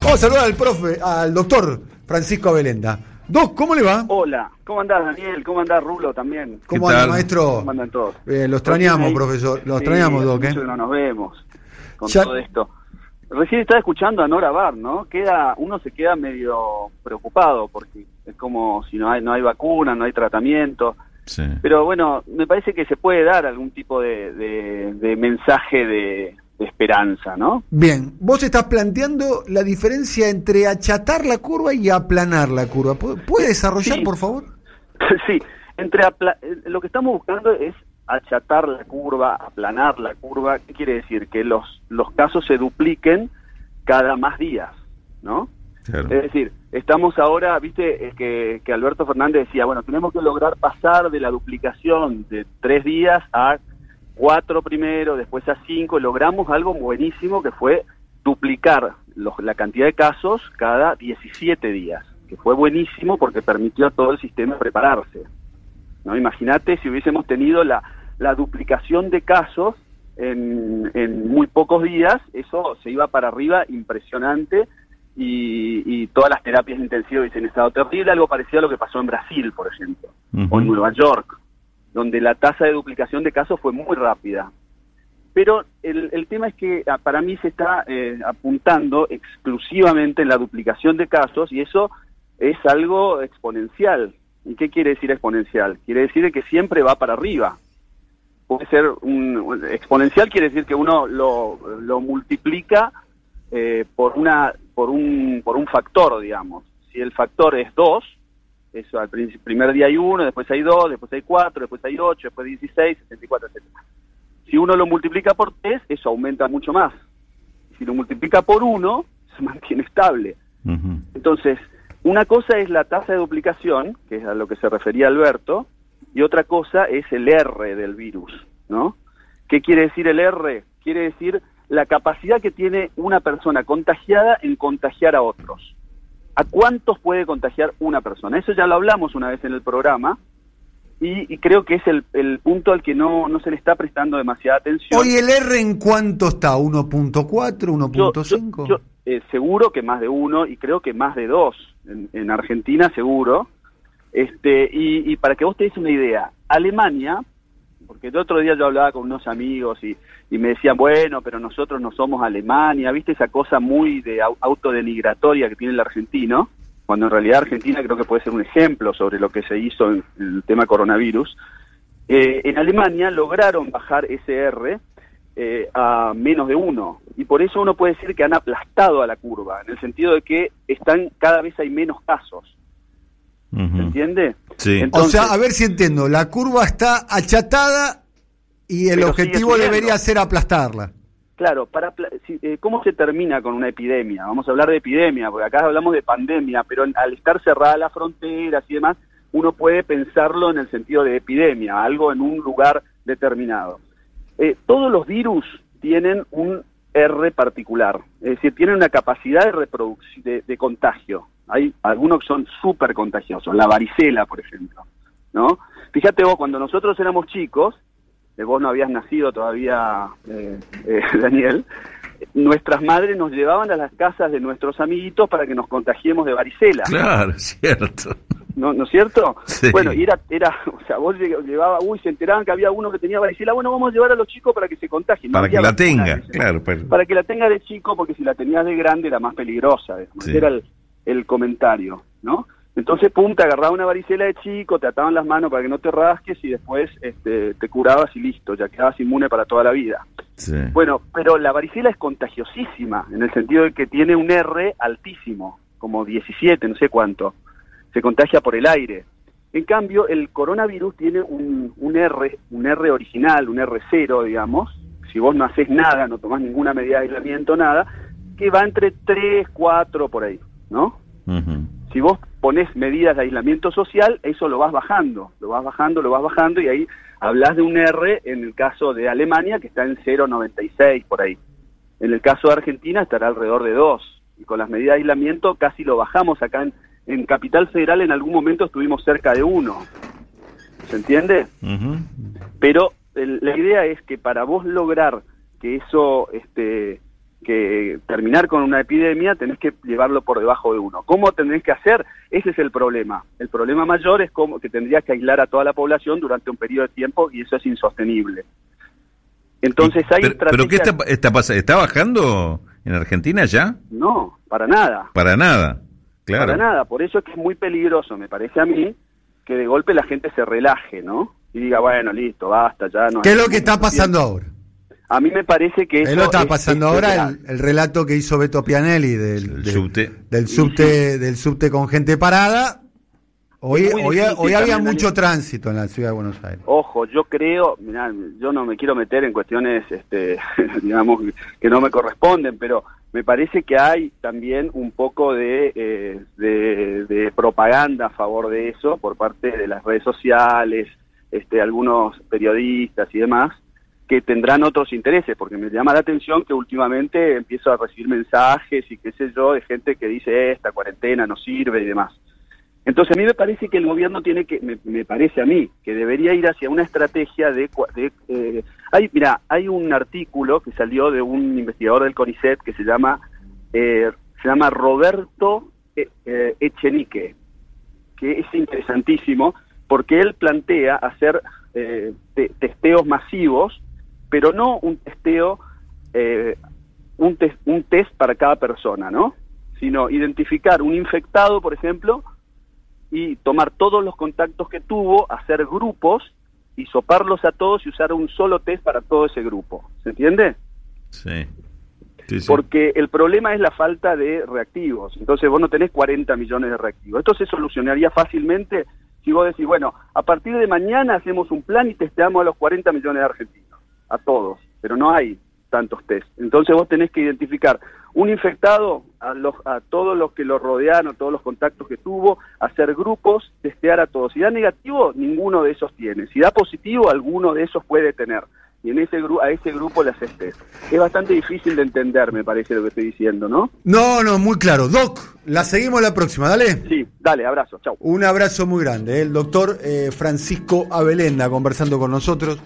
Vamos a saludar al profe, al doctor Francisco Abelenda. Doc, ¿cómo le va? Hola, ¿cómo andás Daniel? ¿Cómo andás Rulo también? ¿Cómo ¿Qué anda, maestro? ¿Cómo andan todos? Eh, lo extrañamos, profesor. Lo Sí, extrañamos, Doc, ¿eh? mucho que no nos vemos con Ya- todo esto. Recién estaba escuchando a Nora Bar, ¿no? Queda, uno se queda medio preocupado porque es como si no hay, no hay vacuna, no hay tratamiento. Sí. Pero bueno, me parece que se puede dar algún tipo de, de- de mensaje de, de esperanza, ¿no? Bien, vos estás planteando la diferencia entre achatar la curva y aplanar la curva. ¿Pu- ¿Puede desarrollar, Sí. por favor? sí, entre apla- eh, lo que estamos buscando es achatar la curva, aplanar la curva. ¿Qué quiere decir? Que los, los casos se dupliquen cada más días, ¿no? Claro. Es decir, estamos ahora, viste, eh, que, que Alberto Fernández decía, bueno, tenemos que lograr pasar de la duplicación de tres días a cuatro primero, después a cinco, logramos algo buenísimo que fue duplicar los- la cantidad de casos cada 17 días, que fue buenísimo porque permitió a todo el sistema prepararse. ¿no? Imagínate si hubiésemos tenido la, la duplicación de casos en, en muy pocos días, eso se iba para arriba impresionante y, y todas las terapias intensivas hubiesen estado terrible, algo parecido a lo que pasó en Brasil, por ejemplo, o en Nueva York, donde la tasa de duplicación de casos fue muy rápida. Pero el, el tema es que ah, para mí se está eh, apuntando exclusivamente en la duplicación de casos y eso es algo exponencial. ¿Y qué quiere decir exponencial? Quiere decir que siempre va para arriba. Puede ser un, exponencial quiere decir que uno lo, lo multiplica eh, por una por un por un factor, digamos. Si el factor es 2, eso al primer día hay uno, después hay dos, después hay cuatro, después hay ocho, después 16, 64, etcétera. Si uno lo multiplica por 3, eso aumenta mucho más. Si lo multiplica por 1, se mantiene estable. Entonces, una cosa es la tasa de duplicación, que es a lo que se refería Alberto, y otra cosa es el R del virus, ¿no? ¿Qué quiere decir el R? Quiere decir la capacidad que tiene una persona contagiada en contagiar a otros. ¿A cuántos puede contagiar una persona? Eso ya lo hablamos una vez en el programa y, y creo que es el, el punto al que no, no se le está prestando demasiada atención. Hoy el R en cuánto está? ¿1.4? Yo- ¿1.5? yo- yo, eh, seguro que más de uno y creo que más de dos en, en Argentina seguro este y, y para que vos te des una idea Alemania porque el otro día yo hablaba con unos amigos y, y me decían bueno pero nosotros no somos Alemania viste esa cosa muy de au- autodenigratoria que tiene el argentino cuando en realidad Argentina creo que puede ser un ejemplo sobre lo que se hizo en, el tema coronavirus eh, en Alemania lograron bajar ese R eh, a menos de uno. Y por eso uno puede decir que han aplastado a la curva, en el sentido de que están cada vez hay menos casos. ¿Se Ujú. entiende? Sí. o sea, a ver si entiendo. La curva está achatada y el objetivo debería ser aplastarla. Claro, para eh, ¿cómo se termina con una epidemia? Vamos a hablar de epidemia, porque acá hablamos de pandemia, pero en- al estar cerradas las fronteras y demás, uno puede pensarlo en el sentido de epidemia, algo en un lugar determinado. Eh, todos los virus tienen un R particular, es decir, tienen una capacidad de reproducción, de, de contagio. Hay algunos que son súper contagiosos, la varicela, por ejemplo, ¿no? Fíjate vos, cuando nosotros éramos chicos, eh, vos no habías nacido todavía, eh, eh, Daniel, nuestras madres nos llevaban a las casas de nuestros amiguitos para que nos contagiemos de varicela. Claro, cierto. ¿no, ¿no es cierto? Sí. Bueno, y era, era, o sea, vos lle- llevaba, uy, se enteraban que había uno que tenía varicela, bueno, vamos a llevar a los chicos para que se contagien. Para que la tenga, claro. Para, Para que la tenga de chico, porque si la tenías de grande era más peligrosa. Sí. Era el, el comentario, ¿no? Entonces, pum, te agarraba una varicela de chico, te ataban las manos para que no te rasques y después este, te curabas y listo, ya quedabas inmune para toda la vida. sí. Bueno, pero la varicela es contagiosísima, en el sentido de que tiene un R altísimo, como 17, no sé cuánto. Se contagia por el aire. En cambio, el coronavirus tiene un, un R, un R original, un R0, digamos. Si vos no haces nada, no tomás ninguna medida de aislamiento, nada, que va entre 3, 4 por ahí, ¿no? Si vos pones medidas de aislamiento social, eso lo vas bajando, lo vas bajando, lo vas bajando y ahí hablas de un R en el caso de Alemania que está en 0,96 por ahí. En el caso de Argentina estará alrededor de 2 y con las medidas de aislamiento casi lo bajamos acá en, en Capital Federal en algún momento estuvimos cerca de 1. ¿Se entiende? Pero el- la idea es que para vos lograr que eso este, que terminar con una epidemia, tenés que llevarlo por debajo de uno. ¿Cómo tenés que hacer? Ese es el problema. El problema mayor es cómo, que tendrías que aislar a toda la población durante un periodo de tiempo y eso es insostenible. Entonces hay pero, ¿Pero qué está, está, está bajando en Argentina ya? No, para nada. Para nada, claro. Para nada, por eso es que es muy peligroso, me parece a mí, que de golpe la gente se relaje, ¿no? Y diga, bueno, listo, basta, ya no... ¿Qué es lo que está pasando ahora? A mí me parece que eso... lo está pasando ahora, el, relato que hizo Beto Pianelli del, subte. del subte, del subte con gente parada, Hoy, hoy, había mucho tránsito en la ciudad de Buenos Aires. Ojo, yo creo, mirá, yo no me quiero meter en cuestiones, este, digamos, que no me corresponden, pero me parece que hay también un poco de, eh, de, propaganda a favor de eso por parte de las redes sociales, este, algunos periodistas y demás, que tendrán otros intereses, porque me llama la atención que últimamente empiezo a recibir mensajes y qué sé yo, de gente que dice esta cuarentena no sirve y demás. Entonces a mí me parece que el gobierno tiene que, me, parece a mí, que debería ir hacia una estrategia de... eh, hay, mira, hay un artículo que salió de un investigador del CONICET que se llama, eh, se llama Roberto eh, eh, Echenique, que es interesantísimo porque él plantea hacer testeos masivos, pero no un testeo, un, un test para cada persona, ¿no? Sino identificar un infectado, por ejemplo, y tomar todos los contactos que tuvo, hacer grupos y soparlos a todos y usar un solo test para todo ese grupo. ¿Se entiende? Sí. Porque el problema es la falta de reactivos. Entonces vos no tenés 40 millones de reactivos. Esto se solucionaría fácilmente si vos decís, bueno, a partir de mañana hacemos un plan y testeamos a los 40 millones de argentinos, a todos, pero no hay tantos test. Entonces vos tenés que identificar un infectado, a, los, a todos los que lo rodearon, todos los contactos que tuvo, hacer grupos, testear a todos. Si da negativo, ninguno de esos tiene. Si da positivo, alguno de esos puede tener. Y en ese a ese grupo le haces test. Es bastante difícil de entender, me parece, lo que estoy diciendo, ¿no? No, no, muy claro. Doc, la seguimos la próxima, dale. Sí, dale, abrazo, chao. Un abrazo muy grande. ¿eh? El doctor eh, Francisco Abelenda conversando con nosotros.